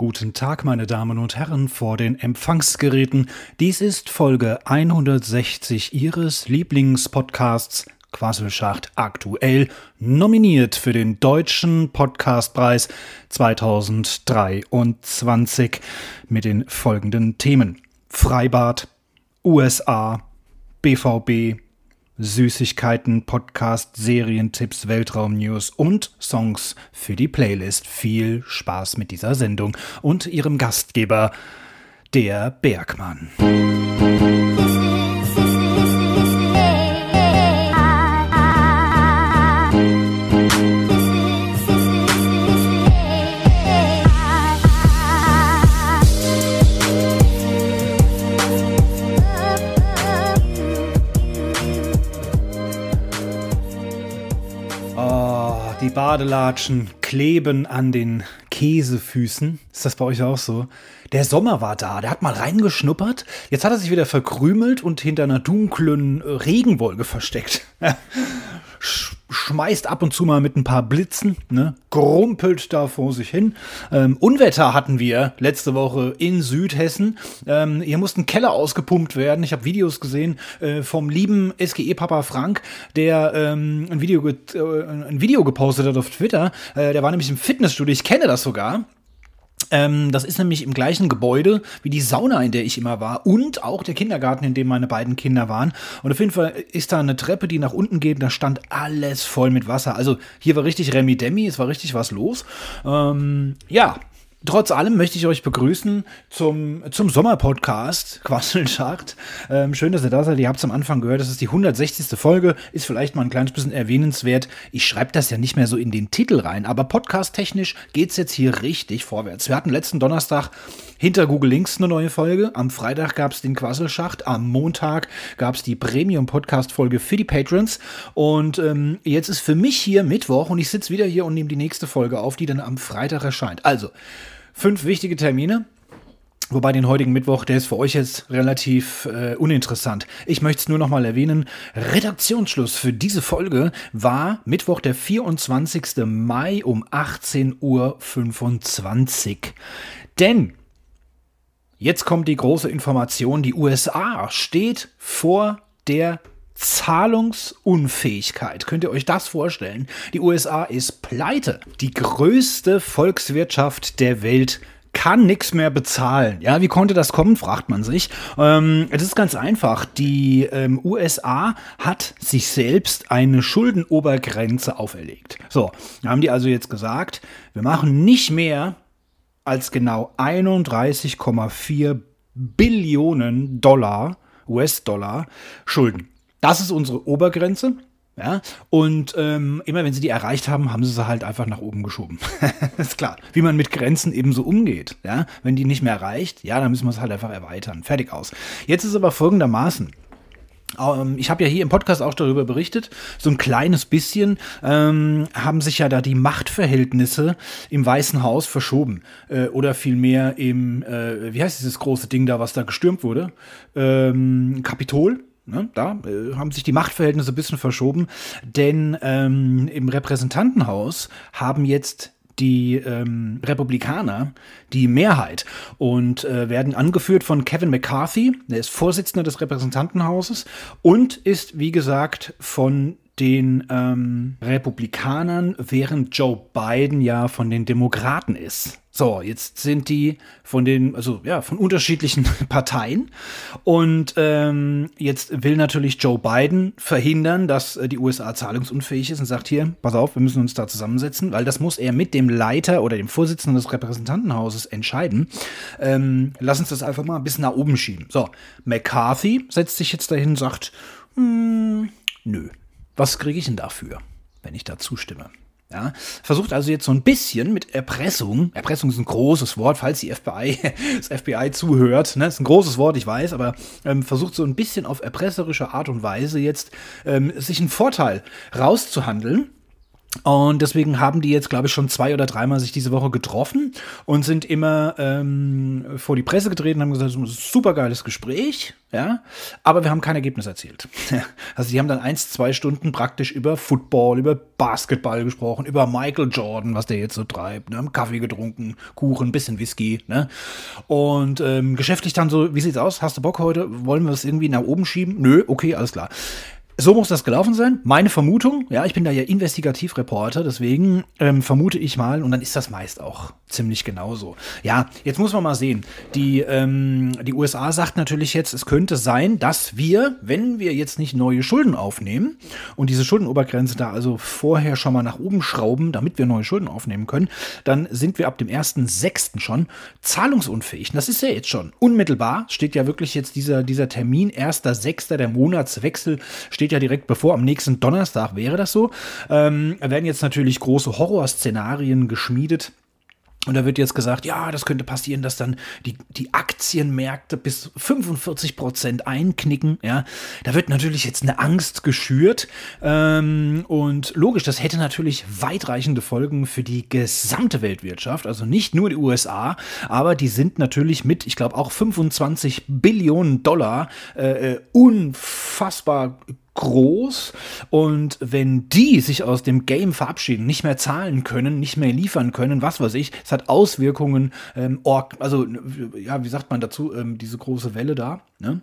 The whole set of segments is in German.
Guten Tag, meine Damen und Herren, vor den Empfangsgeräten. Dies ist Folge 160 Ihres Lieblingspodcasts Quasselschacht aktuell, nominiert für den Deutschen Podcastpreis 2023 mit den folgenden Themen: Freibad, USA, BVB, Süßigkeiten, Podcast, Serientipps, Weltraumnews und Songs für die Playlist. Viel Spaß mit dieser Sendung und ihrem Gastgeber, der Bergmann. Die Badelatschen kleben an den Käsefüßen. Ist das bei euch auch so? Der Sommer war da, der hat mal reingeschnuppert. Jetzt hat er sich wieder verkrümelt und hinter einer dunklen Regenwolke versteckt. schmeißt ab und zu mal mit ein paar Blitzen, ne? grumpelt da vor sich hin. Ähm, Unwetter hatten wir letzte Woche in Südhessen. Ähm, hier musste ein Keller ausgepumpt werden. Ich habe Videos gesehen äh, vom lieben SGE-Papa Frank, der ähm, ein, Video äh, ein Video gepostet hat auf Twitter. Äh, der war nämlich im Fitnessstudio. Ich kenne das sogar. Ähm, das ist nämlich im gleichen Gebäude wie die Sauna, in der ich immer war und auch der Kindergarten, in dem meine beiden Kinder waren. Und auf jeden Fall ist da eine Treppe, die nach unten geht, und da stand alles voll mit Wasser. Also hier war richtig Remi Demi, es war richtig was los. Ähm, ja, Trotz allem möchte ich euch begrüßen zum, zum Sommerpodcast Quasselschacht. Ähm, schön, dass ihr da seid. Ihr habt es am Anfang gehört, das ist die 160. Folge. Ist vielleicht mal ein kleines bisschen erwähnenswert. Ich schreibe das ja nicht mehr so in den Titel rein, aber podcast-technisch geht es jetzt hier richtig vorwärts. Wir hatten letzten Donnerstag hinter Google Links eine neue Folge. Am Freitag gab es den Quasselschacht. Am Montag gab es die Premium-Podcast-Folge für die Patrons. Und ähm, jetzt ist für mich hier Mittwoch und ich sitze wieder hier und nehme die nächste Folge auf, die dann am Freitag erscheint. Also, fünf wichtige Termine. Wobei den heutigen Mittwoch, der ist für euch jetzt relativ äh, uninteressant. Ich möchte es nur noch mal erwähnen. Redaktionsschluss für diese Folge war Mittwoch, der 24. Mai um 18.25 Uhr. Denn jetzt kommt die große Information. Die USA steht vor der Zahlungsunfähigkeit. Könnt ihr euch das vorstellen? Die USA ist pleite. Die größte Volkswirtschaft der Welt kann nichts mehr bezahlen. Ja, wie konnte das kommen, fragt man sich. Ähm, es ist ganz einfach. Die ähm, USA hat sich selbst eine Schuldenobergrenze auferlegt. So, haben die also jetzt gesagt, wir machen nicht mehr als genau 31,4 Billionen Dollar, US-Dollar Schulden. Das ist unsere Obergrenze. Ja, und ähm, immer wenn sie die erreicht haben, haben sie sie halt einfach nach oben geschoben. ist klar. Wie man mit Grenzen eben so umgeht. Ja, wenn die nicht mehr erreicht, ja, dann müssen wir es halt einfach erweitern. Fertig aus. Jetzt ist aber folgendermaßen. Ähm, ich habe ja hier im Podcast auch darüber berichtet, so ein kleines bisschen ähm, haben sich ja da die Machtverhältnisse im Weißen Haus verschoben. Äh, oder vielmehr im, äh, wie heißt dieses große Ding da, was da gestürmt wurde? Ähm, Kapitol. Ne, da äh, haben sich die Machtverhältnisse ein bisschen verschoben, denn ähm, im Repräsentantenhaus haben jetzt die ähm, Republikaner die Mehrheit. Und äh, werden angeführt von Kevin McCarthy, der ist Vorsitzender des Repräsentantenhauses und ist, wie gesagt, von den ähm, Republikanern, während Joe Biden ja von den Demokraten ist. So, jetzt sind die von den, also ja, von unterschiedlichen Parteien. Und ähm, jetzt will natürlich Joe Biden verhindern, dass äh, die USA zahlungsunfähig ist und sagt hier, pass auf, wir müssen uns da zusammensetzen, weil das muss er mit dem Leiter oder dem Vorsitzenden des Repräsentantenhauses entscheiden. Ähm, lass uns das einfach mal ein bisschen nach oben schieben. So, McCarthy setzt sich jetzt dahin und sagt, hm, nö, was kriege ich denn dafür, wenn ich da zustimme? Ja, versucht also jetzt so ein bisschen mit Erpressung, Erpressung ist ein großes Wort, falls die FBI, das FBI zuhört, ne, ist ein großes Wort, ich weiß, aber ähm, versucht so ein bisschen auf erpresserische Art und Weise jetzt ähm, sich einen Vorteil rauszuhandeln Und deswegen haben die jetzt, glaube ich, schon zwei oder dreimal sich diese Woche getroffen und sind immer ähm, vor die Presse getreten und haben gesagt, super geiles Gespräch, ja, aber wir haben kein Ergebnis erzielt. also die haben dann eins, zwei Stunden praktisch über Football, über Basketball gesprochen, über Michael Jordan, was der jetzt so treibt, ne? haben Kaffee getrunken, Kuchen, bisschen Whisky, ne? Und ähm, geschäftlich dann so, wie sieht's aus? Hast du Bock heute? Wollen wir es irgendwie nach oben schieben? Nö, okay, alles klar. So muss das gelaufen sein. Meine Vermutung, ja, ich bin da ja Investigativreporter, deswegen ähm, vermute ich mal, und dann ist das meist auch ziemlich genauso. Ja, jetzt muss man mal sehen. Die, ähm, die USA sagt natürlich jetzt, es könnte sein, dass wir, wenn wir jetzt nicht neue Schulden aufnehmen und diese Schuldenobergrenze da also vorher schon mal nach oben schrauben, damit wir neue Schulden aufnehmen können, dann sind wir ab dem 1.6. schon zahlungsunfähig. Und das ist ja jetzt schon unmittelbar, steht ja wirklich jetzt dieser, dieser Termin, 1.6., der Monatswechsel steht ja direkt bevor. Am nächsten Donnerstag wäre das so. Ähm, werden jetzt natürlich große Horrorszenarien geschmiedet und da wird jetzt gesagt, ja, das könnte passieren, dass dann die, die Aktienmärkte bis 45 Prozent einknicken. Ja, da wird natürlich jetzt eine Angst geschürt. Ähm, und logisch, das hätte natürlich weitreichende Folgen für die gesamte Weltwirtschaft. Also nicht nur die USA, aber die sind natürlich mit, ich glaube, auch 25 Billionen Dollar äh, äh unfassbar groß und wenn die sich aus dem Game verabschieden, nicht mehr zahlen können, nicht mehr liefern können, was weiß ich, es hat Auswirkungen, ähm, also ja, wie sagt man dazu, ähm, diese große Welle da, ne?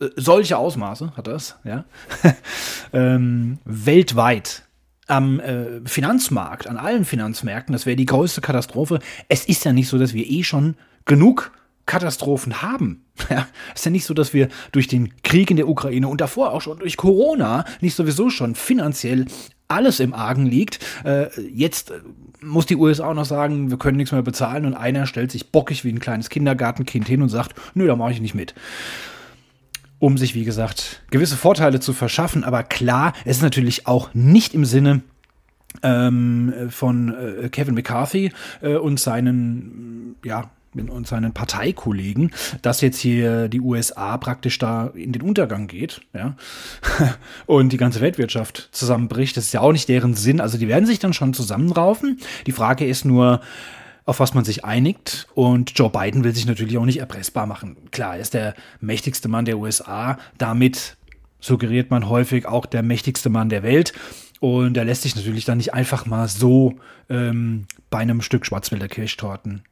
Äh, solche Ausmaße hat das, ja, ähm, weltweit am äh, Finanzmarkt, an allen Finanzmärkten, das wäre die größte Katastrophe. Es ist ja nicht so, dass wir eh schon genug Katastrophen haben. Ja, ist ja nicht so, dass wir durch den Krieg in der Ukraine und davor auch schon durch Corona nicht sowieso schon finanziell alles im Argen liegt. Äh, jetzt äh, muss die USA auch noch sagen, wir können nichts mehr bezahlen und einer stellt sich bockig wie ein kleines Kindergartenkind hin und sagt, nö, da mache ich nicht mit um sich, wie gesagt, gewisse Vorteile zu verschaffen. Aber klar, es ist natürlich auch nicht im Sinne ähm, von äh, Kevin McCarthy äh, und seinen, ja, und seinen Parteikollegen, dass jetzt hier die USA praktisch da in den Untergang geht, ja, und die ganze Weltwirtschaft zusammenbricht. Das ist ja auch nicht deren Sinn. Also die werden sich dann schon zusammenraufen. Die Frage ist nur, auf was man sich einigt. Und Joe Biden will sich natürlich auch nicht erpressbar machen. Klar, er ist der mächtigste Mann der USA. Damit suggeriert man häufig auch der mächtigste Mann der Welt. Und er lässt sich natürlich dann nicht einfach mal so ähm, bei einem Stück Schwarzwälder Kirschtorten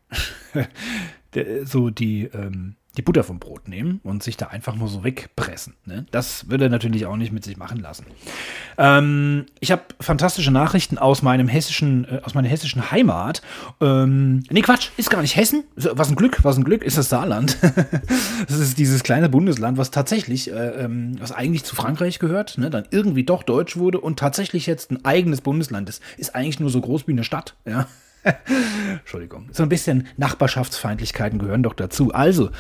so die ähm, die Butter vom Brot nehmen und sich da einfach nur so wegpressen. Ne? Das würde er natürlich auch nicht mit sich machen lassen. Ähm, ich habe fantastische Nachrichten aus meinem hessischen, äh, aus meiner hessischen Heimat. Ähm, nee, Quatsch, ist gar nicht Hessen. Was ein Glück, was ein Glück, ist das Saarland. das ist dieses kleine Bundesland, was tatsächlich, äh, ähm, was eigentlich zu Frankreich gehört, ne? dann irgendwie doch deutsch wurde und tatsächlich jetzt ein eigenes Bundesland ist. Ist eigentlich nur so groß wie eine Stadt, ja. Entschuldigung. So ein bisschen Nachbarschaftsfeindlichkeiten gehören doch dazu. Also,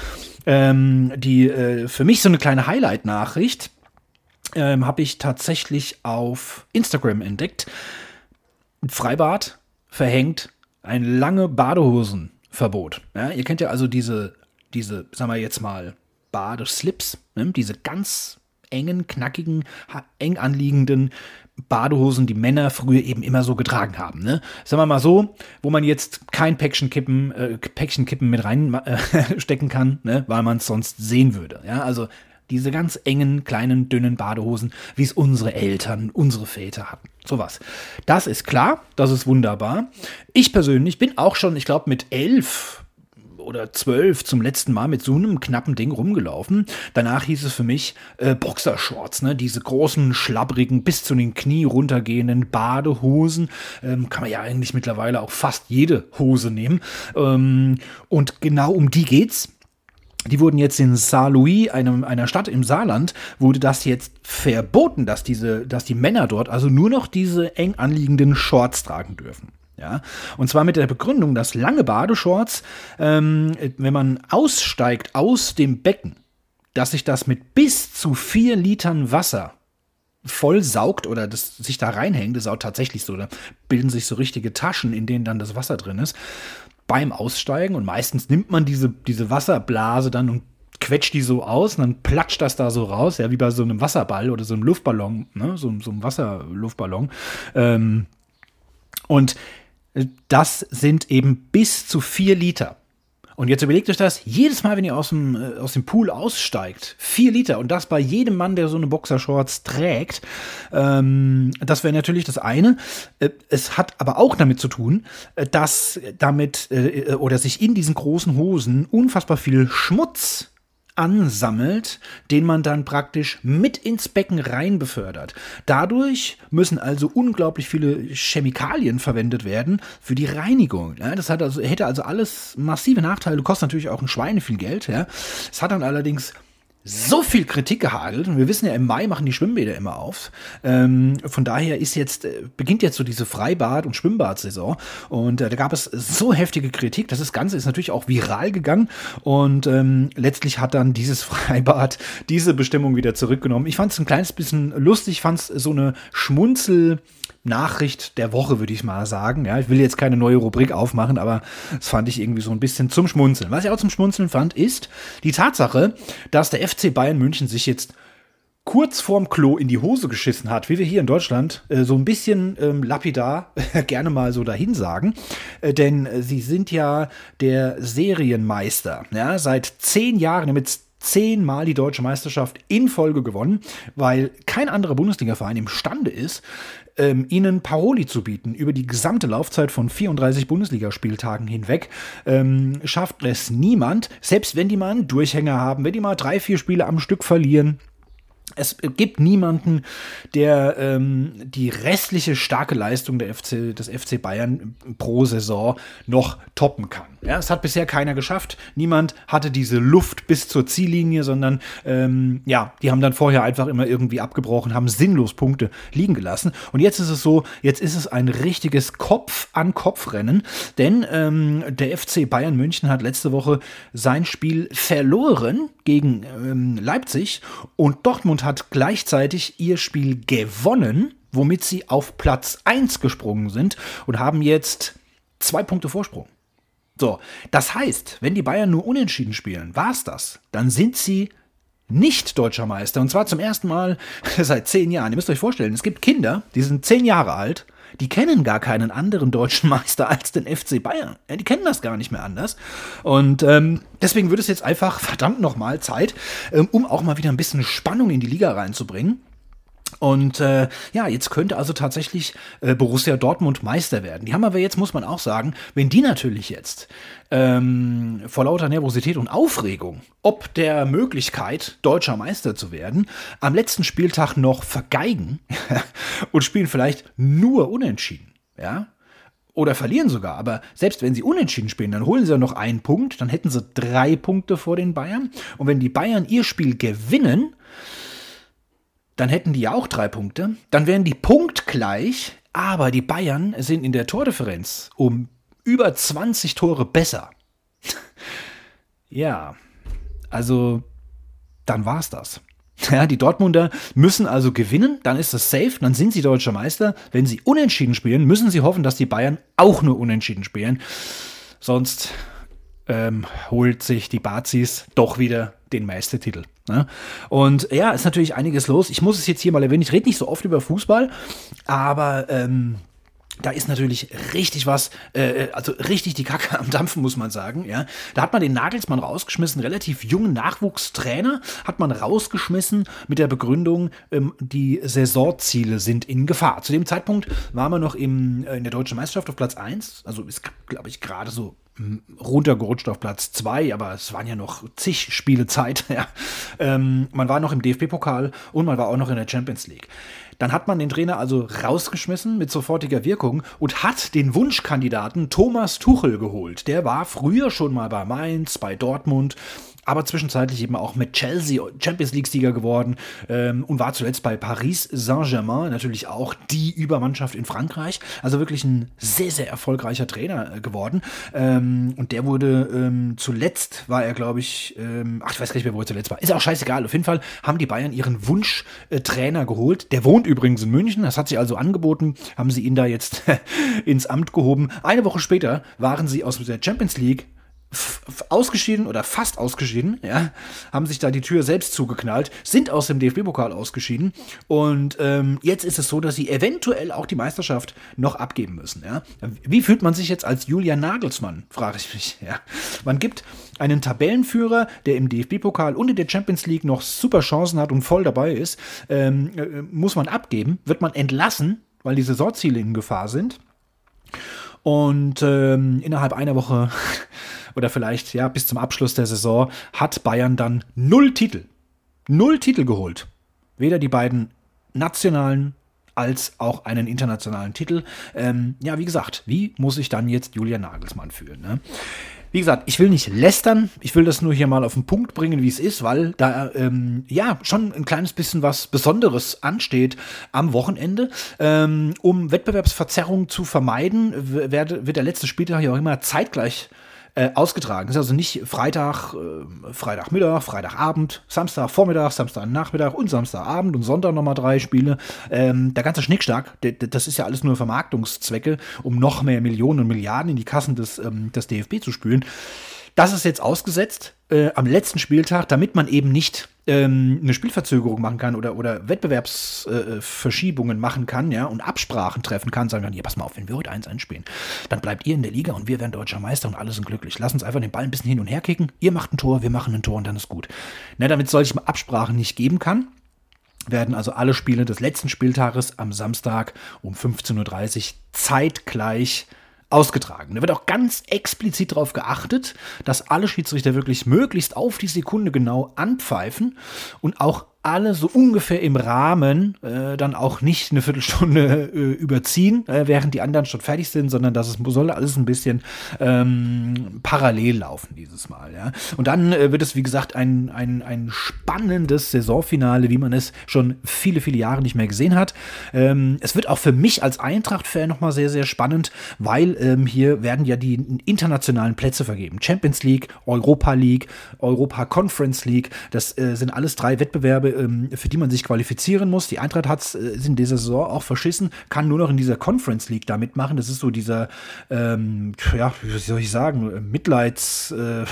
ähm, die äh, für mich so eine kleine Highlight-Nachricht ähm, habe ich tatsächlich auf Instagram entdeckt. Freibad verhängt ein lange Badehosenverbot. Ja, ihr kennt ja also diese, diese, sagen wir jetzt mal, Badeslips, ne? diese ganz engen, knackigen, eng anliegenden Badehosen, die Männer früher eben immer so getragen haben. Ne? Sagen wir mal so, wo man jetzt kein Päckchen Kippen, äh, Päckchen Kippen mit reinstecken äh, kann, ne? weil man es sonst sehen würde. Ja? Also diese ganz engen, kleinen, dünnen Badehosen, wie es unsere Eltern, unsere Väter hatten. Sowas. Das ist klar, das ist wunderbar. Ich persönlich bin auch schon, ich glaube, mit elf oder zwölf zum letzten Mal mit so einem knappen Ding rumgelaufen. Danach hieß es für mich äh, Boxershorts, ne? diese großen, schlabbrigen, bis zu den Knie runtergehenden Badehosen. Ähm, kann man ja eigentlich mittlerweile auch fast jede Hose nehmen. Ähm, und genau um die geht's. Die wurden jetzt in Saint-Louis, einem, einer Stadt im Saarland, wurde das jetzt verboten, dass, diese, dass die Männer dort also nur noch diese eng anliegenden Shorts tragen dürfen. Ja, und zwar mit der Begründung, dass lange Badeshorts, ähm, wenn man aussteigt aus dem Becken, dass sich das mit bis zu vier Litern Wasser voll saugt oder das sich da reinhängt, das ist auch tatsächlich so, da bilden sich so richtige Taschen, in denen dann das Wasser drin ist, beim Aussteigen und meistens nimmt man diese, diese Wasserblase dann und quetscht die so aus und dann platscht das da so raus, ja, wie bei so einem Wasserball oder so einem Luftballon, ne, so, so einem Wasserluftballon. Ähm, Und das sind eben bis zu vier Liter. Und jetzt überlegt euch das, jedes Mal, wenn ihr aus dem, äh, aus dem Pool aussteigt, vier Liter und das bei jedem Mann, der so eine Boxershorts trägt, ähm, das wäre natürlich das eine. Äh, es hat aber auch damit zu tun, äh, dass damit oder sich in diesen großen Hosen unfassbar viel Schmutz ansammelt, den man dann praktisch mit ins Becken rein befördert. Dadurch müssen also unglaublich viele Chemikalien verwendet werden für die Reinigung. Ja, das hat also, hätte also alles massive Nachteile, kostet natürlich auch ein Schweine viel Geld. Ja. Es hat dann allerdings so viel Kritik gehagelt. Und wir wissen ja, im Mai machen die Schwimmbäder immer auf. Ähm, von daher ist jetzt, äh, beginnt jetzt so diese Freibad- und Schwimmbadsaison. Und äh, da gab es so heftige Kritik. Das Ganze ist natürlich auch viral gegangen. Und ähm, letztlich hat dann dieses Freibad diese Bestimmung wieder zurückgenommen. Ich fand es ein kleines bisschen lustig, fand es so eine Schmunzel- Nachricht der Woche, würde ich mal sagen. Ja, ich will jetzt keine neue Rubrik aufmachen, aber das fand ich irgendwie so ein bisschen zum Schmunzeln. Was ich auch zum Schmunzeln fand, ist die Tatsache, dass der FC Bayern München sich jetzt kurz vorm Klo in die Hose geschissen hat, wie wir hier in Deutschland äh, so ein bisschen ähm, lapidar gerne mal so dahin sagen. Äh, denn äh, sie sind ja der Serienmeister. Ja, seit zehn Jahren, damit zehnmal die deutsche Meisterschaft in Folge gewonnen, weil kein anderer Bundesliga-Verein imstande ist, ähm, ihnen Paroli zu bieten über die gesamte Laufzeit von 34 Bundesligaspieltagen hinweg, ähm, schafft es niemand, selbst wenn die mal einen Durchhänger haben, wenn die mal drei, vier Spiele am Stück verlieren, es gibt niemanden, der ähm, die restliche starke Leistung der FC, des FC Bayern pro Saison noch toppen kann. Ja, es hat bisher keiner geschafft. Niemand hatte diese Luft bis zur Ziellinie, sondern ähm, ja, die haben dann vorher einfach immer irgendwie abgebrochen, haben sinnlos Punkte liegen gelassen. Und jetzt ist es so, jetzt ist es ein richtiges Kopf-an-Kopf-Rennen, denn ähm, der FC Bayern München hat letzte Woche sein Spiel verloren gegen ähm, Leipzig und Dortmund hat gleichzeitig ihr Spiel gewonnen, womit sie auf Platz 1 gesprungen sind und haben jetzt zwei Punkte Vorsprung. So, das heißt, wenn die Bayern nur unentschieden spielen, war es das, dann sind sie nicht deutscher Meister. Und zwar zum ersten Mal seit zehn Jahren. Ihr müsst euch vorstellen, es gibt Kinder, die sind zehn Jahre alt die kennen gar keinen anderen deutschen Meister als den FC Bayern. Ja, die kennen das gar nicht mehr anders. Und ähm, deswegen wird es jetzt einfach verdammt nochmal Zeit, ähm, um auch mal wieder ein bisschen Spannung in die Liga reinzubringen. Und äh, ja, jetzt könnte also tatsächlich äh, Borussia Dortmund Meister werden. Die haben aber jetzt, muss man auch sagen, wenn die natürlich jetzt ähm, vor lauter Nervosität und Aufregung, ob der Möglichkeit, deutscher Meister zu werden, am letzten Spieltag noch vergeigen und spielen vielleicht nur unentschieden. Ja, oder verlieren sogar. Aber selbst wenn sie unentschieden spielen, dann holen sie ja noch einen Punkt, dann hätten sie drei Punkte vor den Bayern. Und wenn die Bayern ihr Spiel gewinnen, dann hätten die ja auch drei Punkte. Dann wären die punktgleich, aber die Bayern sind in der Tordifferenz um über 20 Tore besser. ja, also dann war's das. Ja, die Dortmunder müssen also gewinnen, dann ist das safe, dann sind sie deutscher Meister. Wenn sie unentschieden spielen, müssen sie hoffen, dass die Bayern auch nur unentschieden spielen. Sonst ähm, holt sich die Bazis doch wieder den Meistertitel. Ne? Und ja, ist natürlich einiges los. Ich muss es jetzt hier mal erwähnen, ich rede nicht so oft über Fußball, aber ähm, da ist natürlich richtig was, äh, also richtig die Kacke am Dampfen, muss man sagen. Ja, da hat man den Nagelsmann rausgeschmissen, relativ jungen Nachwuchstrainer hat man rausgeschmissen mit der Begründung, ähm, die Saisonziele sind in Gefahr. Zu dem Zeitpunkt war man noch im, äh, in der deutschen Meisterschaft auf Platz 1, also ist, glaube ich, gerade so runtergerutscht auf Platz 2, aber es waren ja noch zig Spiele Zeit. Ja. Ähm, man war noch im DFB-Pokal und man war auch noch in der Champions League. Dann hat man den Trainer also rausgeschmissen mit sofortiger Wirkung und hat den Wunschkandidaten Thomas Tuchel geholt. Der war früher schon mal bei Mainz, bei Dortmund aber zwischenzeitlich eben auch mit Chelsea Champions League-Sieger geworden ähm, und war zuletzt bei Paris Saint-Germain, natürlich auch die Übermannschaft in Frankreich. Also wirklich ein sehr, sehr erfolgreicher Trainer äh, geworden. Ähm, und der wurde ähm, zuletzt, war er, glaube ich, ähm, ach, ich weiß gar nicht mehr, wo er zuletzt war. Ist auch scheißegal. Auf jeden Fall haben die Bayern ihren Wunschtrainer äh, geholt. Der wohnt übrigens in München. Das hat sich also angeboten. Haben sie ihn da jetzt ins Amt gehoben. Eine Woche später waren sie aus der Champions League ausgeschieden oder fast ausgeschieden, ja, haben sich da die Tür selbst zugeknallt, sind aus dem DFB-Pokal ausgeschieden und ähm, jetzt ist es so, dass sie eventuell auch die Meisterschaft noch abgeben müssen. Ja. Wie fühlt man sich jetzt als Julian Nagelsmann, frage ich mich. Ja. Man gibt einen Tabellenführer, der im DFB-Pokal und in der Champions League noch super Chancen hat und voll dabei ist, ähm, äh, muss man abgeben, wird man entlassen, weil die Saisonziele in Gefahr sind. Und ähm, innerhalb einer Woche oder vielleicht ja bis zum Abschluss der Saison hat Bayern dann null Titel. Null Titel geholt. Weder die beiden nationalen als auch einen internationalen Titel. Ähm, ja, wie gesagt, wie muss sich dann jetzt Julian Nagelsmann fühlen? Ne? Wie gesagt, ich will nicht lästern, ich will das nur hier mal auf den Punkt bringen, wie es ist, weil da ähm, ja schon ein kleines bisschen was Besonderes ansteht am Wochenende. Ähm, um Wettbewerbsverzerrung zu vermeiden, wird, wird der letzte Spieltag ja auch immer zeitgleich äh, ausgetragen. Das ist also nicht Freitag, äh, Freitagmittag, Freitagabend, Samstag Vormittag, Samstag Nachmittag und Samstagabend und Sonntag nochmal drei Spiele. Ähm, der ganze Schnickschnack, das ist ja alles nur Vermarktungszwecke, um noch mehr Millionen und Milliarden in die Kassen des, ähm, des DFB zu spülen. Das ist jetzt ausgesetzt äh, am letzten Spieltag, damit man eben nicht ähm, eine Spielverzögerung machen kann oder, oder Wettbewerbsverschiebungen äh, machen kann, ja, und Absprachen treffen kann, sagen dann, hier, pass mal auf, wenn wir heute 1 einspielen, dann bleibt ihr in der Liga und wir werden deutscher Meister und alle sind glücklich. Lass uns einfach den Ball ein bisschen hin und her kicken. Ihr macht ein Tor, wir machen ein Tor und dann ist gut. Na, damit es solche Absprachen nicht geben kann, werden also alle Spiele des letzten Spieltages am Samstag um 15.30 Uhr zeitgleich ausgetragen. Da wird auch ganz explizit darauf geachtet, dass alle Schiedsrichter wirklich möglichst auf die Sekunde genau anpfeifen und auch alle so ungefähr im Rahmen äh, dann auch nicht eine Viertelstunde äh, überziehen, äh, während die anderen schon fertig sind, sondern dass es soll alles ein bisschen ähm, parallel laufen dieses Mal. Ja? Und dann äh, wird es, wie gesagt, ein, ein, ein spannendes Saisonfinale, wie man es schon viele, viele Jahre nicht mehr gesehen hat. Ähm, es wird auch für mich als Eintracht-Fan nochmal sehr, sehr spannend, weil ähm, hier werden ja die internationalen Plätze vergeben. Champions League, Europa League, Europa Conference League, das äh, sind alles drei Wettbewerbe, ähm, für die man sich qualifizieren muss. Die Eintracht hat es äh, in dieser Saison auch verschissen, kann nur noch in dieser Conference League da mitmachen. Das ist so dieser, ähm, ja, wie soll ich sagen, Mitleids, äh,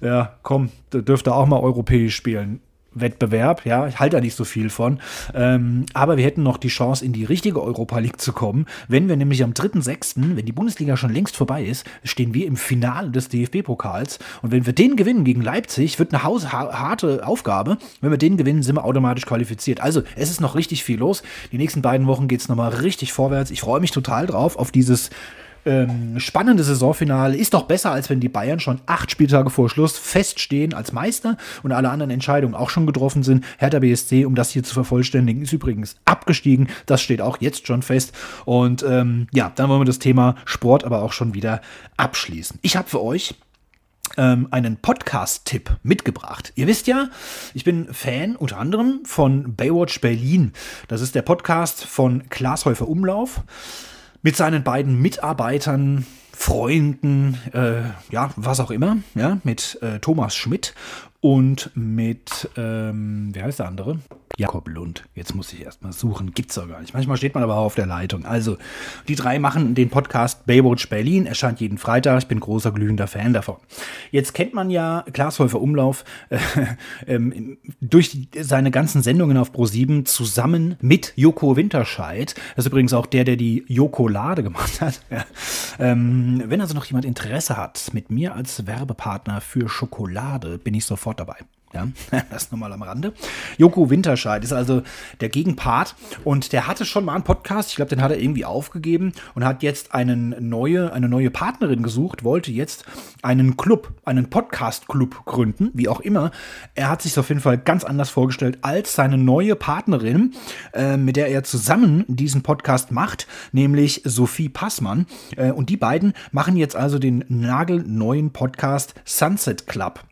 ja, komm, dürfte auch mal europäisch spielen. Wettbewerb, ja, ich halte da nicht so viel von. Ähm, aber wir hätten noch die Chance, in die richtige Europa League zu kommen. Wenn wir nämlich am 3.6., wenn die Bundesliga schon längst vorbei ist, stehen wir im Finale des DFB-Pokals. Und wenn wir den gewinnen gegen Leipzig, wird eine harte Aufgabe. Wenn wir den gewinnen, sind wir automatisch qualifiziert. Also, es ist noch richtig viel los. Die nächsten beiden Wochen geht es nochmal richtig vorwärts. Ich freue mich total drauf auf dieses ähm, spannende Saisonfinale ist doch besser, als wenn die Bayern schon acht Spieltage vor Schluss feststehen als Meister und alle anderen Entscheidungen auch schon getroffen sind. Hertha BSC, um das hier zu vervollständigen, ist übrigens abgestiegen. Das steht auch jetzt schon fest. Und ähm, ja, dann wollen wir das Thema Sport aber auch schon wieder abschließen. Ich habe für euch ähm, einen Podcast-Tipp mitgebracht. Ihr wisst ja, ich bin Fan unter anderem von Baywatch Berlin. Das ist der Podcast von Klaas Häufer Umlauf mit seinen beiden Mitarbeitern, Freunden, äh, ja, was auch immer, ja, mit äh, Thomas Schmidt und mit, ähm, wie heißt der andere? Jakob Lund. Jetzt muss ich erstmal suchen. Gibt's doch gar nicht. Manchmal steht man aber auch auf der Leitung. Also, die drei machen den Podcast Baywatch Berlin. Erscheint jeden Freitag. Ich bin großer, glühender Fan davon. Jetzt kennt man ja Klaas Häufer Umlauf äh, äh, durch seine ganzen Sendungen auf Pro7 zusammen mit Joko Winterscheid. Das ist übrigens auch der, der die Jokolade gemacht hat. Ähm, wenn also noch jemand Interesse hat, mit mir als Werbepartner für Schokolade, bin ich sofort dabei. Ja, das nochmal am Rande. Joko Winterscheid ist also der Gegenpart und der hatte schon mal einen Podcast. Ich glaube, den hat er irgendwie aufgegeben und hat jetzt einen neue, eine neue Partnerin gesucht, wollte jetzt einen Club, einen Podcast-Club gründen, wie auch immer. Er hat sich auf jeden Fall ganz anders vorgestellt als seine neue Partnerin, äh, mit der er zusammen diesen Podcast macht, nämlich Sophie Passmann. Äh, und die beiden machen jetzt also den nagelneuen Podcast Sunset Club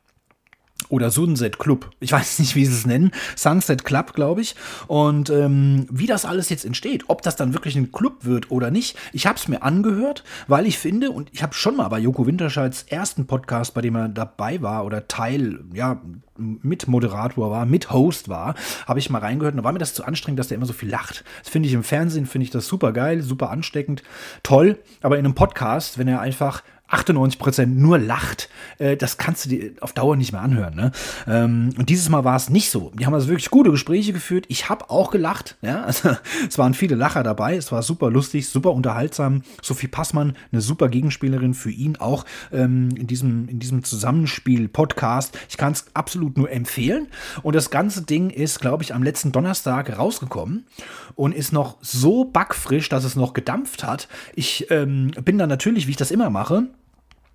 oder Sunset Club. Ich weiß nicht, wie sie es nennen. Sunset Club, glaube ich. Und ähm, wie das alles jetzt entsteht, ob das dann wirklich ein Club wird oder nicht, ich habe es mir angehört, weil ich finde, und ich habe schon mal bei Joko Winterscheids ersten Podcast, bei dem er dabei war oder Teil, ja, mit Moderator war, mit Host war, habe ich mal reingehört und da war mir das zu anstrengend, dass der immer so viel lacht. Das finde ich im Fernsehen, finde ich das super geil, super ansteckend, toll. Aber in einem Podcast, wenn er einfach 98% nur lacht, äh, das kannst du dir auf Dauer nicht mehr anhören. Ne? Ähm, und dieses Mal war es nicht so. Die haben also wirklich gute Gespräche geführt. Ich habe auch gelacht. Ja? Also, es waren viele Lacher dabei. Es war super lustig, super unterhaltsam. Sophie Passmann, eine super Gegenspielerin für ihn auch ähm, in diesem, in diesem Zusammenspiel-Podcast. Ich kann es absolut nur empfehlen. Und das ganze Ding ist, glaube ich, am letzten Donnerstag rausgekommen und ist noch so backfrisch, dass es noch gedampft hat. Ich ähm, bin dann natürlich, wie ich das immer mache,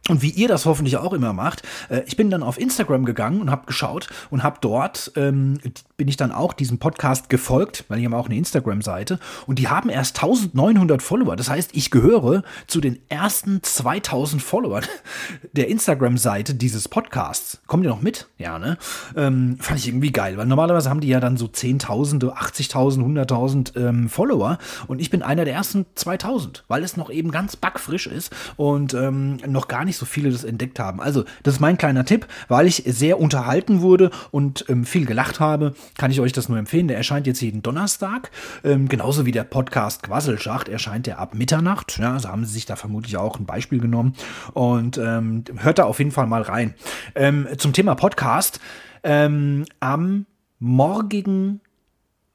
und wie ihr das hoffentlich auch immer macht, äh, ich bin dann auf Instagram gegangen und habe geschaut und habe dort, ähm, bin ich dann auch diesem Podcast gefolgt, weil ich habe auch eine Instagram-Seite und die haben erst 1900 Follower. Das heißt, ich gehöre zu den ersten 2000 Followern der Instagram-Seite dieses Podcasts. Kommt ihr noch mit? Ja, ne? Ähm, fand ich irgendwie geil, weil normalerweise haben die ja dann so Zehntausende, 80.000, 100.000 ähm, Follower und ich bin einer der ersten 2000, weil es noch eben ganz backfrisch ist und ähm, noch gar nicht nicht so viele das entdeckt haben. Also, das ist mein kleiner Tipp, weil ich sehr unterhalten wurde und ähm, viel gelacht habe, kann ich euch das nur empfehlen. Der erscheint jetzt jeden Donnerstag, ähm, genauso wie der Podcast Quasselschacht erscheint der ab Mitternacht. Ja, also haben sie sich da vermutlich auch ein Beispiel genommen und ähm, hört da auf jeden Fall mal rein. Ähm, zum Thema Podcast ähm, am morgigen,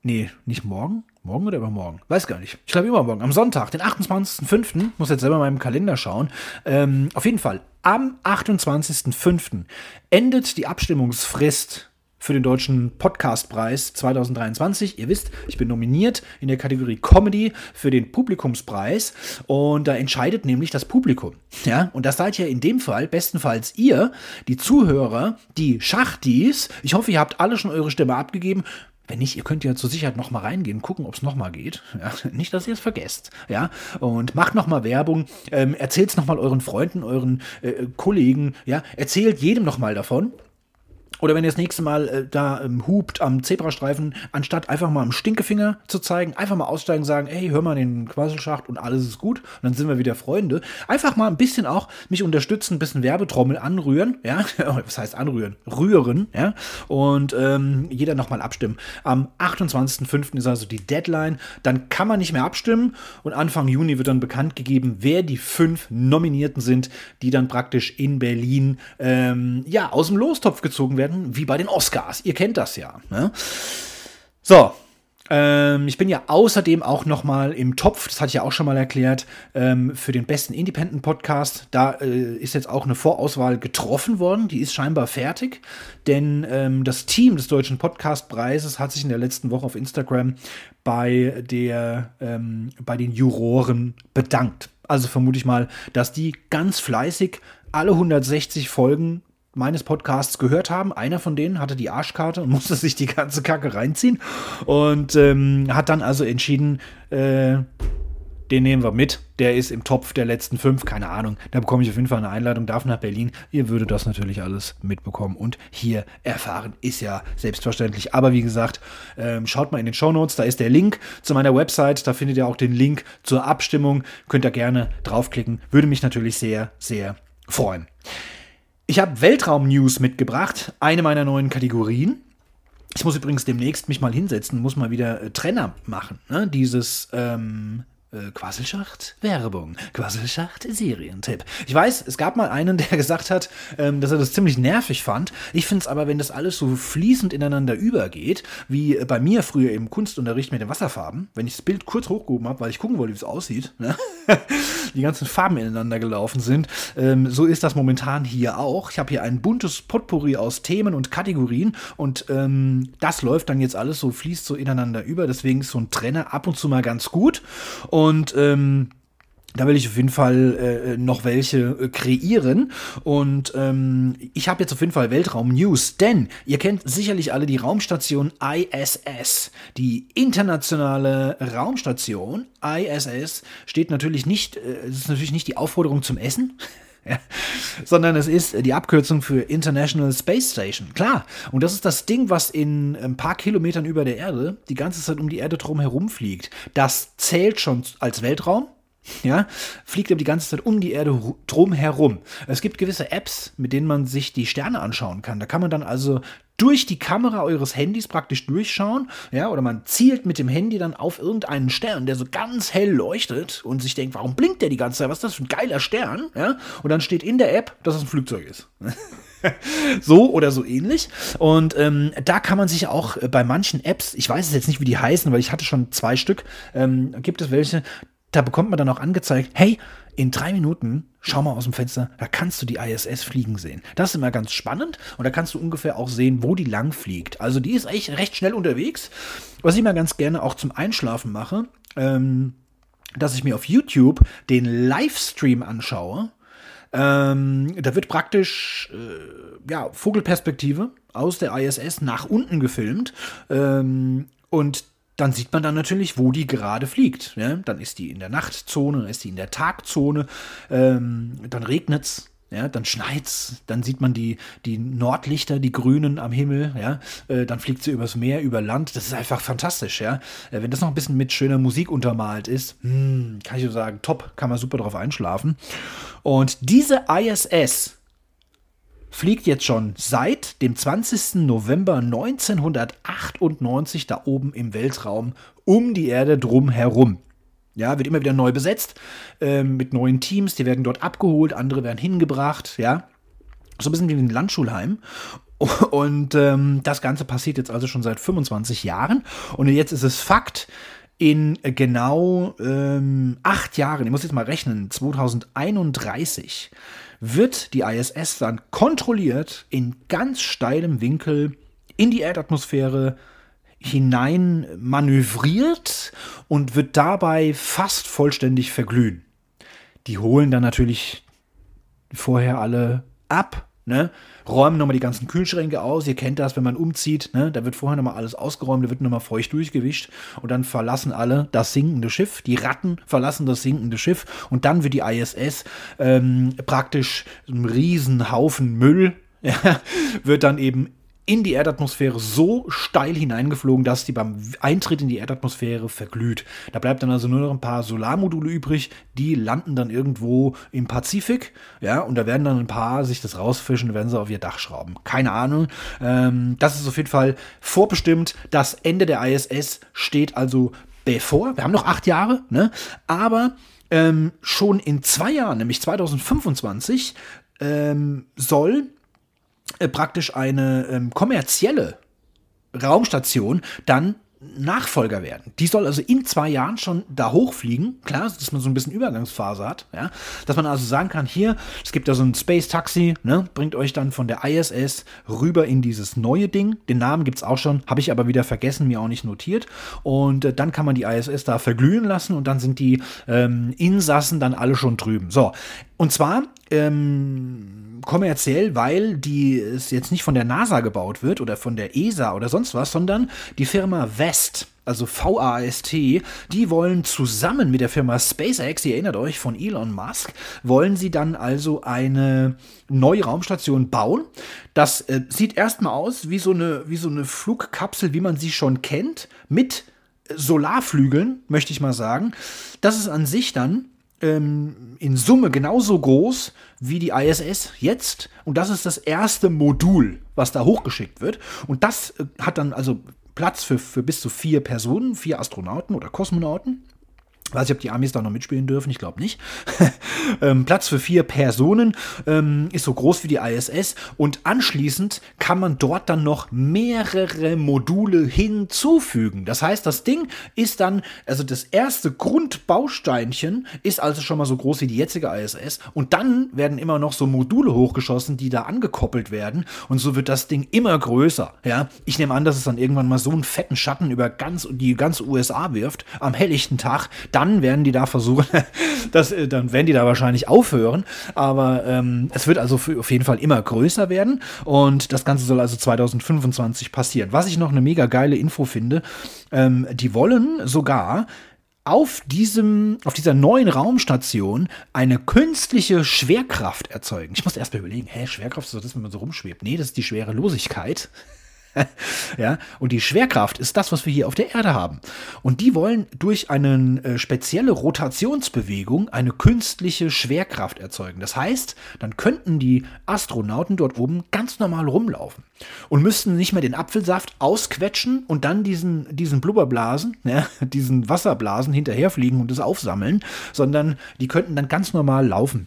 nee, nicht morgen, Morgen oder übermorgen? Weiß gar nicht. Ich glaube übermorgen. Am Sonntag, den 28.05. Muss jetzt selber in meinem Kalender schauen. Ähm, auf jeden Fall, am 28.05. endet die Abstimmungsfrist für den deutschen Podcastpreis 2023. Ihr wisst, ich bin nominiert in der Kategorie Comedy für den Publikumspreis und da entscheidet nämlich das Publikum. Ja, und das seid ja in dem Fall bestenfalls ihr, die Zuhörer, die Schachtis. Ich hoffe, ihr habt alle schon eure Stimme abgegeben. Wenn nicht, ihr könnt ja zur Sicherheit noch mal reingehen, gucken, ob es noch mal geht. Ja, nicht, dass ihr es vergesst. Ja, und macht noch mal Werbung. Ähm, Erzählt es noch mal euren Freunden, euren äh, Kollegen. Ja, erzählt jedem noch mal davon. Oder wenn ihr das nächste Mal äh, da ähm, hupt am Zebrastreifen, anstatt einfach mal am Stinkefinger zu zeigen, einfach mal aussteigen, sagen, hey, hör mal den Quasselschacht und alles ist gut. Und dann sind wir wieder Freunde. Einfach mal ein bisschen auch mich unterstützen, ein bisschen Werbetrommel anrühren, ja. Was heißt anrühren? Rühren, ja. Und ähm, jeder nochmal abstimmen. Am 28.05. ist also die Deadline. Dann kann man nicht mehr abstimmen und Anfang Juni wird dann bekannt gegeben, wer die fünf Nominierten sind, die dann praktisch in Berlin ähm, ja aus dem Lostopf gezogen werden werden, wie bei den Oscars. Ihr kennt das ja. Ne? So, ähm, ich bin ja außerdem auch noch mal im Topf, das hatte ich ja auch schon mal erklärt, ähm, für den besten Independent Podcast. Da äh, ist jetzt auch eine Vorauswahl getroffen worden, die ist scheinbar fertig, denn ähm, das Team des Deutschen Podcastpreises hat sich in der letzten Woche auf Instagram bei, der, bei den Juroren bedankt. Also vermute ich mal, dass die ganz fleißig alle 160 Folgen meines Podcasts gehört haben. Einer von denen hatte die Arschkarte und musste sich die ganze Kacke reinziehen und ähm, hat dann also entschieden, äh, den nehmen wir mit. Der ist im Topf der letzten fünf, keine Ahnung. Da bekomme ich auf jeden Fall eine Einladung, darf nach Berlin. Ihr würdet das natürlich alles mitbekommen und hier erfahren. Ist ja selbstverständlich. Aber wie gesagt, ähm, schaut mal in den Show Notes, da ist der Link zu meiner Website. Da findet ihr auch den Link zur Abstimmung. Könnt ihr gerne draufklicken. Würde mich natürlich sehr, sehr freuen. Ich habe Weltraum-News mitgebracht, eine meiner neuen Kategorien. Ich muss übrigens demnächst mich mal hinsetzen, muss mal wieder äh, Trenner machen. Ne? Dieses ähm, äh, Quasselschacht Werbung, Quasselschacht Serientipp. Ich weiß, es gab mal einen, der gesagt hat, ähm, dass er das ziemlich nervig fand. Ich finde es aber, wenn das alles so fließend ineinander übergeht, wie äh, bei mir früher im Kunstunterricht mit den Wasserfarben, wenn ich das Bild kurz hochgehoben habe, weil ich gucken wollte, wie es aussieht, ne? die ganzen Farben ineinander gelaufen sind, ähm, so ist das momentan hier auch. Ich habe hier ein buntes Potpourri aus Themen und Kategorien und ähm, das läuft dann jetzt alles so, fließt so ineinander über. Deswegen ist so ein Trenner ab und zu mal ganz gut. Und ähm, da will ich auf jeden Fall äh, noch welche äh, kreieren. Und ähm, ich habe jetzt auf jeden Fall Weltraum-News, denn ihr kennt sicherlich alle die Raumstation ISS. Die internationale Raumstation ISS steht natürlich nicht, äh, es ist natürlich nicht die Aufforderung zum Essen. sondern es ist die Abkürzung für International Space Station. Klar. Und das ist das Ding, was in ein paar Kilometern über der Erde die ganze Zeit um die Erde drum herum fliegt. Das zählt schon als Weltraum. Ja, fliegt aber die ganze Zeit um die Erde drum herum. Es gibt gewisse Apps, mit denen man sich die Sterne anschauen kann. Da kann man dann also durch die Kamera eures Handys praktisch durchschauen, ja, oder man zielt mit dem Handy dann auf irgendeinen Stern, der so ganz hell leuchtet und sich denkt, warum blinkt der die ganze Zeit? Was ist das für ein geiler Stern? Ja, und dann steht in der App, dass es ein Flugzeug ist. so oder so ähnlich. Und ähm, da kann man sich auch bei manchen Apps, ich weiß es jetzt nicht, wie die heißen, weil ich hatte schon zwei Stück, ähm, gibt es welche, da bekommt man dann auch angezeigt, hey, in drei Minuten, schau mal aus dem Fenster, da kannst du die ISS fliegen sehen. Das ist immer ganz spannend und da kannst du ungefähr auch sehen, wo die lang fliegt. Also die ist echt recht schnell unterwegs. Was ich mal ganz gerne auch zum Einschlafen mache, ähm, dass ich mir auf YouTube den Livestream anschaue. Ähm, da wird praktisch äh, ja, Vogelperspektive aus der ISS nach unten gefilmt. Ähm, und dann sieht man dann natürlich, wo die gerade fliegt. Ja? Dann ist die in der Nachtzone, dann ist die in der Tagzone, ähm, dann regnet's. Ja, dann schneit's, dann sieht man die, die Nordlichter, die Grünen am Himmel, ja, äh, dann fliegt sie übers Meer, über Land. Das ist einfach fantastisch, ja. Äh, wenn das noch ein bisschen mit schöner Musik untermalt ist, hm, kann ich so sagen, top, kann man super drauf einschlafen. Und diese ISS, fliegt jetzt schon seit dem 20. November 1998 da oben im Weltraum um die Erde drum herum. Ja, wird immer wieder neu besetzt äh, mit neuen Teams, die werden dort abgeholt, andere werden hingebracht, ja. So ein bisschen wie ein Landschulheim. Und ähm, das Ganze passiert jetzt also schon seit 25 Jahren. Und jetzt ist es Fakt, in genau ähm, acht Jahren, ich muss jetzt mal rechnen, 2031 wird die ISS dann kontrolliert in ganz steilem Winkel in die Erdatmosphäre hinein manövriert und wird dabei fast vollständig verglühen. Die holen dann natürlich vorher alle ab ne? Räumen nochmal die ganzen Kühlschränke aus. Ihr kennt das, wenn man umzieht, ne? Da wird vorher nochmal alles ausgeräumt, da wird nochmal feucht durchgewischt und dann verlassen alle das sinkende Schiff. Die Ratten verlassen das sinkende Schiff und dann wird die ISS ähm, praktisch ein Riesenhaufen Müll ja, wird dann eben in die Erdatmosphäre so steil hineingeflogen, dass die beim Eintritt in die Erdatmosphäre verglüht. Da bleibt dann also nur noch ein paar Solarmodule übrig, die landen dann irgendwo im Pazifik, ja, und da werden dann ein paar sich das rausfischen, wenn sie auf ihr Dach schrauben. Keine Ahnung. Ähm, das ist auf jeden Fall vorbestimmt. Das Ende der ISS steht also bevor. Wir haben noch acht Jahre, ne? Aber ähm, schon in zwei Jahren, nämlich 2025, ähm, soll äh, praktisch eine ähm, kommerzielle Raumstation dann Nachfolger werden. Die soll also in zwei Jahren schon da hochfliegen. Klar, dass man so ein bisschen Übergangsphase hat. Ja? Dass man also sagen kann, hier, es gibt da so ein Space Taxi, ne? bringt euch dann von der ISS rüber in dieses neue Ding. Den Namen gibt es auch schon, habe ich aber wieder vergessen, mir auch nicht notiert. Und äh, dann kann man die ISS da verglühen lassen und dann sind die ähm, Insassen dann alle schon drüben. So, und zwar ähm, kommerziell, weil die es jetzt nicht von der NASA gebaut wird oder von der ESA oder sonst was, sondern die Firma West also VAST, die wollen zusammen mit der Firma SpaceX, ihr erinnert euch von Elon Musk, wollen sie dann also eine neue Raumstation bauen. Das äh, sieht erstmal aus wie so, eine, wie so eine Flugkapsel, wie man sie schon kennt, mit Solarflügeln, möchte ich mal sagen. Das ist an sich dann ähm, in Summe genauso groß wie die ISS jetzt. Und das ist das erste Modul, was da hochgeschickt wird. Und das äh, hat dann also Platz für, für bis zu vier Personen, vier Astronauten oder Kosmonauten. Weiß ich, ob die Amis da noch mitspielen dürfen, ich glaube nicht. ähm, Platz für vier Personen ähm, ist so groß wie die ISS und anschließend kann man dort dann noch mehrere Module hinzufügen. Das heißt, das Ding ist dann, also das erste Grundbausteinchen ist also schon mal so groß wie die jetzige ISS und dann werden immer noch so Module hochgeschossen, die da angekoppelt werden und so wird das Ding immer größer. Ja, ich nehme an, dass es dann irgendwann mal so einen fetten Schatten über ganz die ganze USA wirft am helllichten Tag dann werden die da versuchen, das, äh, dann werden die da wahrscheinlich aufhören. Aber ähm, es wird also auf jeden Fall immer größer werden und das Ganze soll also 2025 passieren. Was ich noch eine mega geile Info finde, ähm, die wollen sogar auf diesem, auf dieser neuen Raumstation eine künstliche Schwerkraft erzeugen. Ich muss erst mal überlegen, hä, Schwerkraft ist das, wenn man so rumschwebt. Nee, das ist die Schwerelosigkeit. ja, und die Schwerkraft ist das, was wir hier auf der Erde haben. Und die wollen durch eine äh, spezielle Rotationsbewegung eine künstliche Schwerkraft erzeugen. Das heißt, dann könnten die Astronauten dort oben ganz normal rumlaufen und müssten nicht mehr den Apfelsaft ausquetschen und dann diesen, diesen Blubberblasen, ja, diesen Wasserblasen hinterherfliegen und es aufsammeln, sondern die könnten dann ganz normal laufen.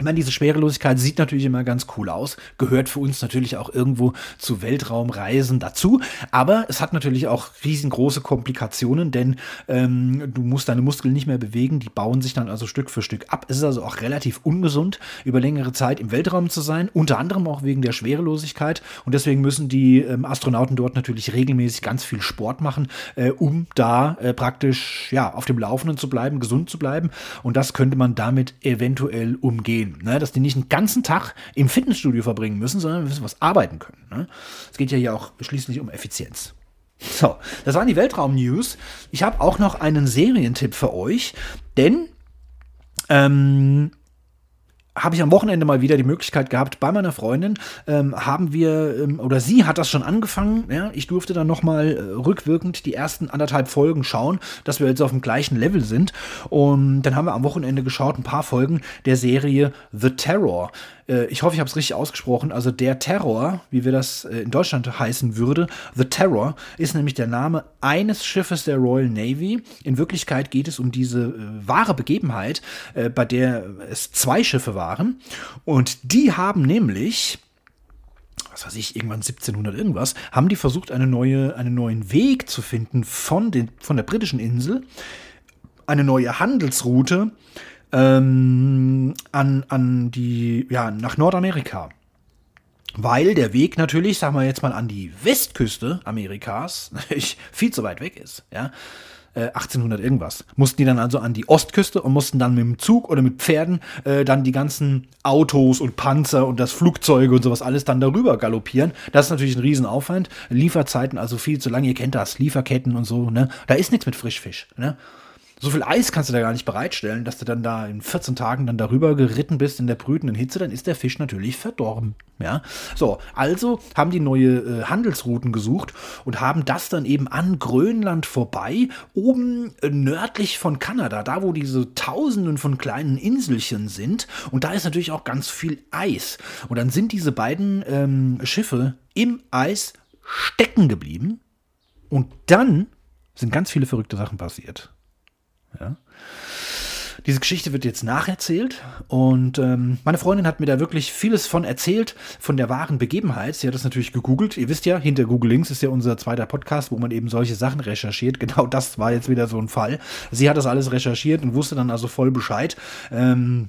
Ich meine, diese Schwerelosigkeit sieht natürlich immer ganz cool aus, gehört für uns natürlich auch irgendwo zu Weltraumreisen dazu, aber es hat natürlich auch riesengroße Komplikationen, denn ähm, du musst deine Muskeln nicht mehr bewegen, die bauen sich dann also Stück für Stück ab. Es ist also auch relativ ungesund, über längere Zeit im Weltraum zu sein, unter anderem auch wegen der Schwerelosigkeit. Und deswegen müssen die ähm, Astronauten dort natürlich regelmäßig ganz viel Sport machen, äh, um da äh, praktisch ja auf dem Laufenden zu bleiben, gesund zu bleiben. Und das könnte man damit eventuell umgehen ne? dass die nicht einen ganzen Tag im Fitnessstudio verbringen müssen, sondern müssen was arbeiten können. Ne? Es geht ja hier auch schließlich um Effizienz. So, das waren die Weltraum-News. Ich habe auch noch einen Serientipp für euch, denn ähm, habe ich am Wochenende mal wieder die Möglichkeit gehabt, bei meiner Freundin ähm, haben wir, ähm, oder sie hat das schon angefangen, ja, ich durfte dann nochmal äh, rückwirkend die ersten anderthalb Folgen schauen, dass wir jetzt auf dem gleichen Level sind. Und dann haben wir am Wochenende geschaut, ein paar Folgen der Serie The Terror. Äh, ich hoffe, ich habe es richtig ausgesprochen. Also der Terror, wie wir das äh, in Deutschland heißen würde, The Terror, ist nämlich der Name eines Schiffes der Royal Navy. In Wirklichkeit geht es um diese äh, wahre Begebenheit, bei der es zwei Schiffe waren. Und die haben nämlich was weiß ich, irgendwann 1700 irgendwas, haben die versucht, eine neue, einen neuen Weg zu finden von, den, von der britischen Insel, eine neue Handelsroute ähm, an, an die, ja, nach Nordamerika. Weil der Weg natürlich, sagen wir jetzt mal, an die Westküste Amerikas viel zu weit weg ist, ja. 1800 äh, irgendwas. Mussten die dann also an die Ostküste und mussten dann mit dem Zug oder mit Pferden äh, dann die ganzen Autos und Panzer und das Flugzeuge und sowas alles dann darüber galoppieren. Das ist natürlich ein Riesenaufwand. Lieferzeiten also viel zu lang. Ihr kennt das, Lieferketten und so. Ne? Da ist nichts mit Frischfisch. Ne? So viel Eis kannst du da gar nicht bereitstellen, dass du dann da in 14 Tagen dann darüber geritten bist in der brütenden Hitze, dann ist der Fisch natürlich verdorben. Ja, so, also haben die neue äh, Handelsrouten gesucht und haben das dann eben an Grönland vorbei, oben äh, nördlich von Kanada, da wo diese Tausenden von kleinen Inselchen sind. Und da ist natürlich auch ganz viel Eis. Und dann sind diese beiden ähm, Schiffe im Eis stecken geblieben. Und dann sind ganz viele verrückte Sachen passiert. Ja. Diese Geschichte wird jetzt nacherzählt und ähm, meine Freundin hat mir da wirklich vieles von erzählt, von der wahren Begebenheit. Sie hat das natürlich gegoogelt. Ihr wisst ja, hinter Google Links ist ja unser zweiter Podcast, wo man eben solche Sachen recherchiert. Genau das war jetzt wieder so ein Fall. Sie hat das alles recherchiert und wusste dann also voll Bescheid. Ähm,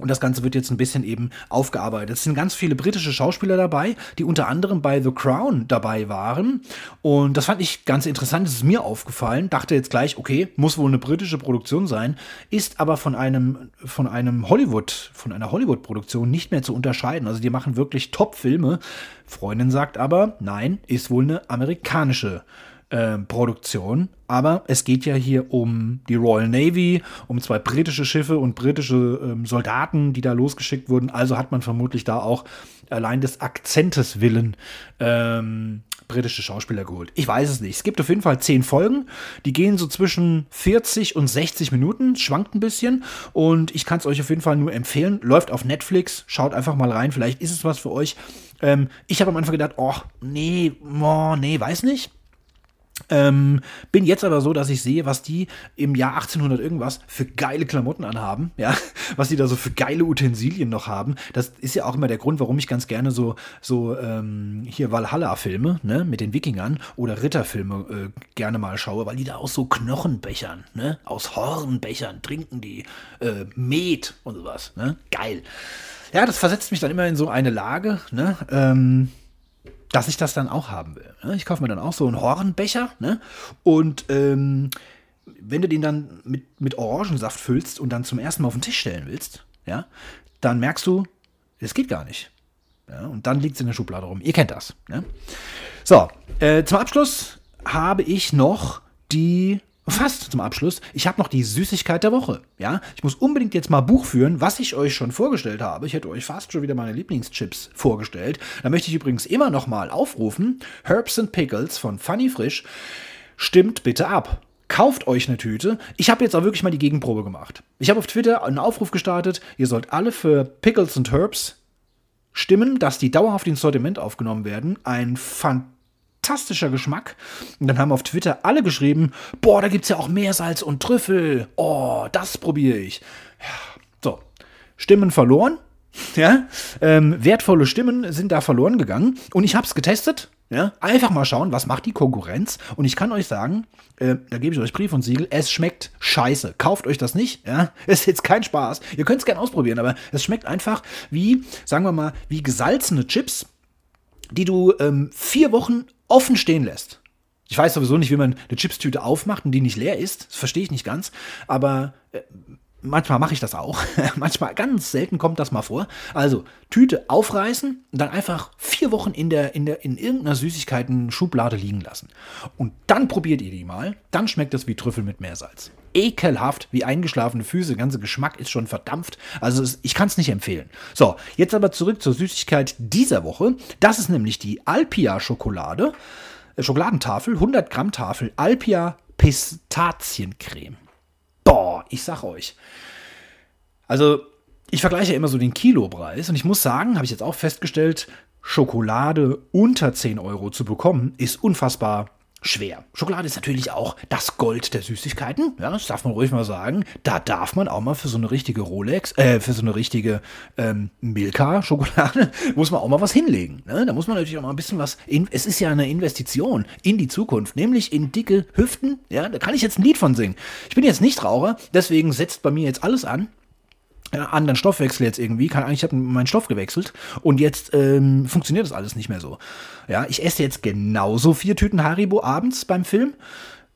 und das Ganze wird jetzt ein bisschen eben aufgearbeitet. Es sind ganz viele britische Schauspieler dabei, die unter anderem bei The Crown dabei waren. Und das fand ich ganz interessant. Das ist mir aufgefallen. Dachte jetzt gleich, okay, muss wohl eine britische Produktion sein, ist aber von einem, von einem Hollywood, von einer Hollywood-Produktion nicht mehr zu unterscheiden. Also die machen wirklich Top-Filme. Freundin sagt aber, nein, ist wohl eine amerikanische äh, Produktion. Aber es geht ja hier um die Royal Navy, um zwei britische Schiffe und britische ähm, Soldaten, die da losgeschickt wurden. Also hat man vermutlich da auch allein des Akzentes willen ähm, britische Schauspieler geholt. Ich weiß es nicht. Es gibt auf jeden Fall zehn Folgen. Die gehen so zwischen 40 und 60 Minuten, schwankt ein bisschen. Und ich kann es euch auf jeden Fall nur empfehlen. Läuft auf Netflix. Schaut einfach mal rein. Vielleicht ist es was für euch. Ähm, ich habe am Anfang gedacht, oh, nee, oh, nee, weiß nicht. Ähm, bin jetzt aber so, dass ich sehe, was die im Jahr 1800 irgendwas für geile Klamotten anhaben, ja, was die da so für geile Utensilien noch haben. Das ist ja auch immer der Grund, warum ich ganz gerne so, so ähm, hier Valhalla-Filme, ne, mit den Wikingern oder Ritterfilme äh, gerne mal schaue, weil die da aus so Knochenbechern, ne, aus Hornbechern trinken die äh, Met und sowas, ne, geil. Ja, das versetzt mich dann immer in so eine Lage, ne, ähm, dass ich das dann auch haben will. Ne? Ich kaufe mir dann auch so einen Hornbecher ne? und ähm, wenn du den dann mit, mit Orangensaft füllst und dann zum ersten Mal auf den Tisch stellen willst, ja, dann merkst du, das geht gar nicht. Ja, und dann liegt es in der Schublade rum. Ihr kennt das. Ne? So, äh, zum Abschluss habe ich noch die fast zum Abschluss, ich habe noch die Süßigkeit der Woche. Ja, ich muss unbedingt jetzt mal Buch führen, was ich euch schon vorgestellt habe. Ich hätte euch fast schon wieder meine Lieblingschips vorgestellt. Da möchte ich übrigens immer noch mal aufrufen: Herbs and Pickles von Funny Frisch. Stimmt bitte ab. Kauft euch eine Tüte. Ich habe jetzt auch wirklich mal die Gegenprobe gemacht. Ich habe auf Twitter einen Aufruf gestartet. Ihr sollt alle für Pickles and Herbs stimmen, dass die dauerhaft ins Sortiment aufgenommen werden. Ein fantastisches fantastischer Geschmack. Und dann haben auf Twitter alle geschrieben, boah, da gibt es ja auch Meersalz und Trüffel. Oh, das probiere ich. Ja, so, Stimmen verloren. Ja, ähm, wertvolle Stimmen sind da verloren gegangen. Und ich habe es getestet. Ja, einfach mal schauen, was macht die Konkurrenz. Und ich kann euch sagen, äh, da gebe ich euch Brief und Siegel, es schmeckt scheiße. Kauft euch das nicht. Ja, ist jetzt kein Spaß. Ihr könnt es gerne ausprobieren, aber es schmeckt einfach wie, sagen wir mal, wie gesalzene Chips, die du ähm, vier Wochen offen stehen lässt. Ich weiß sowieso nicht, wie man eine Chipstüte aufmacht und die nicht leer ist. Das verstehe ich nicht ganz. Aber äh, manchmal mache ich das auch. manchmal, ganz selten kommt das mal vor. Also, Tüte aufreißen und dann einfach vier Wochen in, der, in, der, in irgendeiner Süßigkeiten-Schublade liegen lassen. Und dann probiert ihr die mal. Dann schmeckt das wie Trüffel mit Meersalz. Ekelhaft, wie eingeschlafene Füße. Der ganze Geschmack ist schon verdammt. Also, ich kann es nicht empfehlen. So, jetzt aber zurück zur Süßigkeit dieser Woche. Das ist nämlich die Alpia-Schokolade. Äh, Schokoladentafel, 100 Gramm Tafel, Alpia Pistaziencreme. Boah, ich sag euch. Also, ich vergleiche ja immer so den Kilopreis und ich muss sagen, habe ich jetzt auch festgestellt, Schokolade unter 10 Euro zu bekommen, ist unfassbar schwer. Schokolade ist natürlich auch das Gold der Süßigkeiten, ja, das darf man ruhig mal sagen. Da darf man auch mal für so eine richtige Rolex, äh, für so eine richtige ähm, Milka-Schokolade, muss man auch mal was hinlegen. Ne? Da muss man natürlich auch mal ein bisschen was, in, es ist ja eine Investition in die Zukunft, nämlich in dicke Hüften, ja, da kann ich jetzt ein Lied von singen. Ich bin jetzt nicht Raucher, deswegen setzt bei mir jetzt alles an, anderen Stoffwechsel jetzt irgendwie. Kann eigentlich, ich habe meinen Stoff gewechselt und jetzt ähm, funktioniert das alles nicht mehr so. Ja, ich esse jetzt genauso vier Tüten Haribo abends beim Film,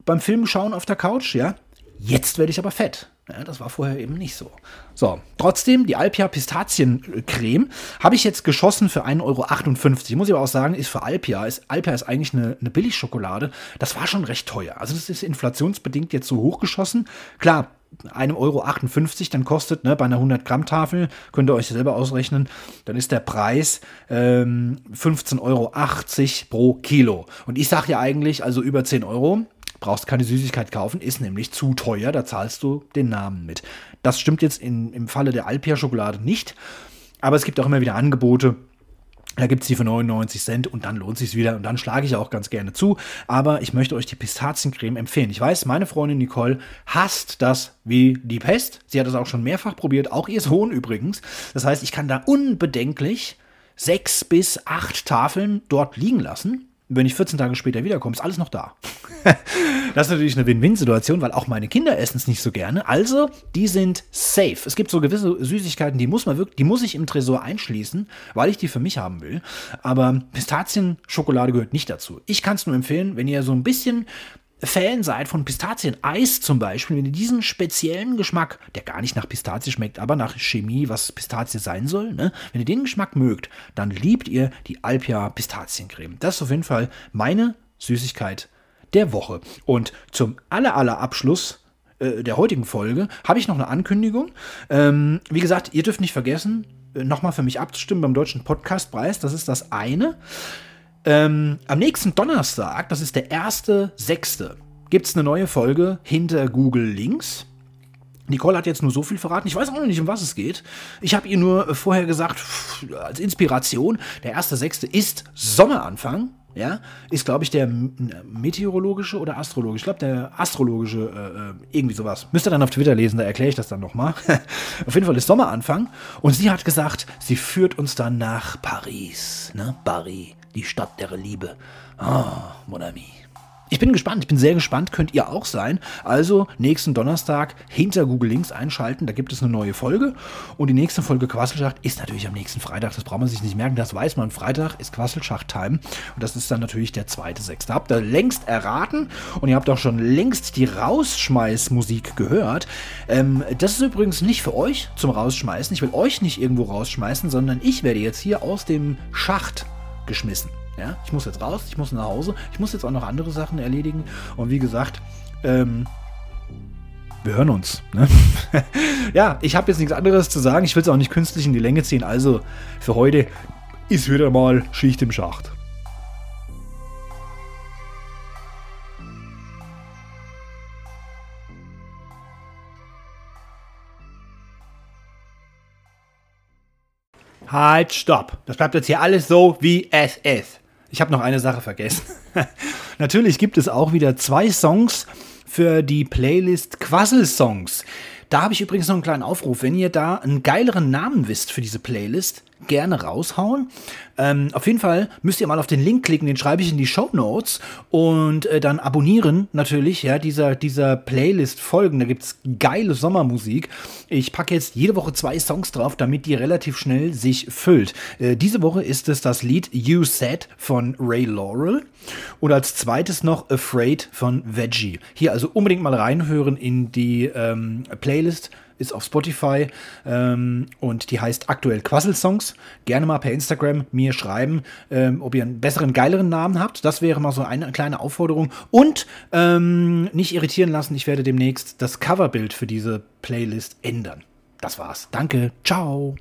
beim Film schauen auf der Couch, ja. Jetzt werde ich aber fett. Ja, das war vorher eben nicht so. So, trotzdem, die Alpia Pistaziencreme habe ich jetzt geschossen für 1,58 Euro. Muss ich aber auch sagen, ist für Alpia, ist, Alpia ist eigentlich eine, eine Billigschokolade. Das war schon recht teuer. Also das ist inflationsbedingt jetzt so hochgeschossen. Klar, 1,58 Euro, dann kostet ne, bei einer 100 Gramm Tafel, könnt ihr euch selber ausrechnen, dann ist der Preis ähm, 15,80 Euro pro Kilo. Und ich sage ja eigentlich, also über 10 Euro, brauchst keine Süßigkeit kaufen, ist nämlich zu teuer, da zahlst du den Namen mit. Das stimmt jetzt in, im Falle der Alpia-Schokolade nicht, aber es gibt auch immer wieder Angebote, da gibt es die für 99 Cent und dann lohnt sich wieder und dann schlage ich auch ganz gerne zu. Aber ich möchte euch die Pistaziencreme empfehlen. Ich weiß, meine Freundin Nicole hasst das wie die Pest. Sie hat das auch schon mehrfach probiert, auch ihr Sohn übrigens. Das heißt, ich kann da unbedenklich sechs bis acht Tafeln dort liegen lassen wenn ich 14 Tage später wiederkomme, ist alles noch da. das ist natürlich eine Win-Win-Situation, weil auch meine Kinder essen es nicht so gerne. Also, die sind safe. Es gibt so gewisse Süßigkeiten, die muss man wirklich, die muss ich im Tresor einschließen, weil ich die für mich haben will. Aber Pistazien-Schokolade gehört nicht dazu. Ich kann es nur empfehlen, wenn ihr so ein bisschen Fan seid von Pistazien-Eis zum Beispiel, wenn ihr diesen speziellen Geschmack, der gar nicht nach Pistazie schmeckt, aber nach Chemie, was Pistazie sein soll, ne? wenn ihr den Geschmack mögt, dann liebt ihr die Alpia Pistaziencreme. Das ist auf jeden Fall meine Süßigkeit der Woche. Und zum aller, aller Abschluss äh, der heutigen Folge habe ich noch eine Ankündigung. Ähm, wie gesagt, ihr dürft nicht vergessen, äh, nochmal für mich abzustimmen beim Deutschen Podcastpreis. Das ist das eine. Ähm, am nächsten Donnerstag, das ist der erste sechste, gibt es eine neue Folge hinter Google Links. Nicole hat jetzt nur so viel verraten. Ich weiß auch noch nicht, um was es geht. Ich habe ihr nur vorher gesagt, als Inspiration, der erste sechste ist Sommeranfang. Ja, ist, glaube ich, der meteorologische oder astrologische, ich glaube, der astrologische, äh, äh, irgendwie sowas. Müsst ihr dann auf Twitter lesen, da erkläre ich das dann nochmal. auf jeden Fall ist Sommeranfang und sie hat gesagt, sie führt uns dann nach Paris, ne, Paris die Stadt der Liebe. Oh, mon ami. Ich bin gespannt, ich bin sehr gespannt, könnt ihr auch sein. Also nächsten Donnerstag hinter Google Links einschalten, da gibt es eine neue Folge. Und die nächste Folge Quasselschacht ist natürlich am nächsten Freitag, das braucht man sich nicht merken, das weiß man. Freitag ist Quasselschacht-Time und das ist dann natürlich der zweite Sechste. Habt ihr längst erraten und ihr habt auch schon längst die Rausschmeißmusik gehört. Ähm, das ist übrigens nicht für euch zum Rausschmeißen. Ich will euch nicht irgendwo rausschmeißen, sondern ich werde jetzt hier aus dem Schacht geschmissen. Ja, ich muss jetzt raus, ich muss nach Hause, ich muss jetzt auch noch andere Sachen erledigen. Und wie gesagt, ähm, wir hören uns. Ne? ja, ich habe jetzt nichts anderes zu sagen. Ich will es auch nicht künstlich in die Länge ziehen. Also für heute ist wieder mal Schicht im Schacht. Halt, stopp. Das bleibt jetzt hier alles so, wie es ist. Ich habe noch eine Sache vergessen. Natürlich gibt es auch wieder zwei Songs für die Playlist Quassel-Songs. Da habe ich übrigens noch einen kleinen Aufruf. Wenn ihr da einen geileren Namen wisst für diese Playlist, gerne raushauen. Ähm, auf jeden Fall müsst ihr mal auf den Link klicken, den schreibe ich in die Show Notes und äh, dann abonnieren natürlich, ja, dieser, dieser Playlist folgen. Da gibt es geile Sommermusik. Ich packe jetzt jede Woche zwei Songs drauf, damit die relativ schnell sich füllt. Äh, diese Woche ist es das Lied You Said von Ray Laurel und als zweites noch Afraid von Veggie. Hier also unbedingt mal reinhören in die ähm, Playlist ist auf Spotify ähm, und die heißt aktuell Quassel-Songs. Gerne mal per Instagram mir schreiben, ähm, ob ihr einen besseren, geileren Namen habt. Das wäre mal so eine kleine Aufforderung. Und ähm, nicht irritieren lassen, ich werde demnächst das Coverbild für diese Playlist ändern. Das war's. Danke. Ciao.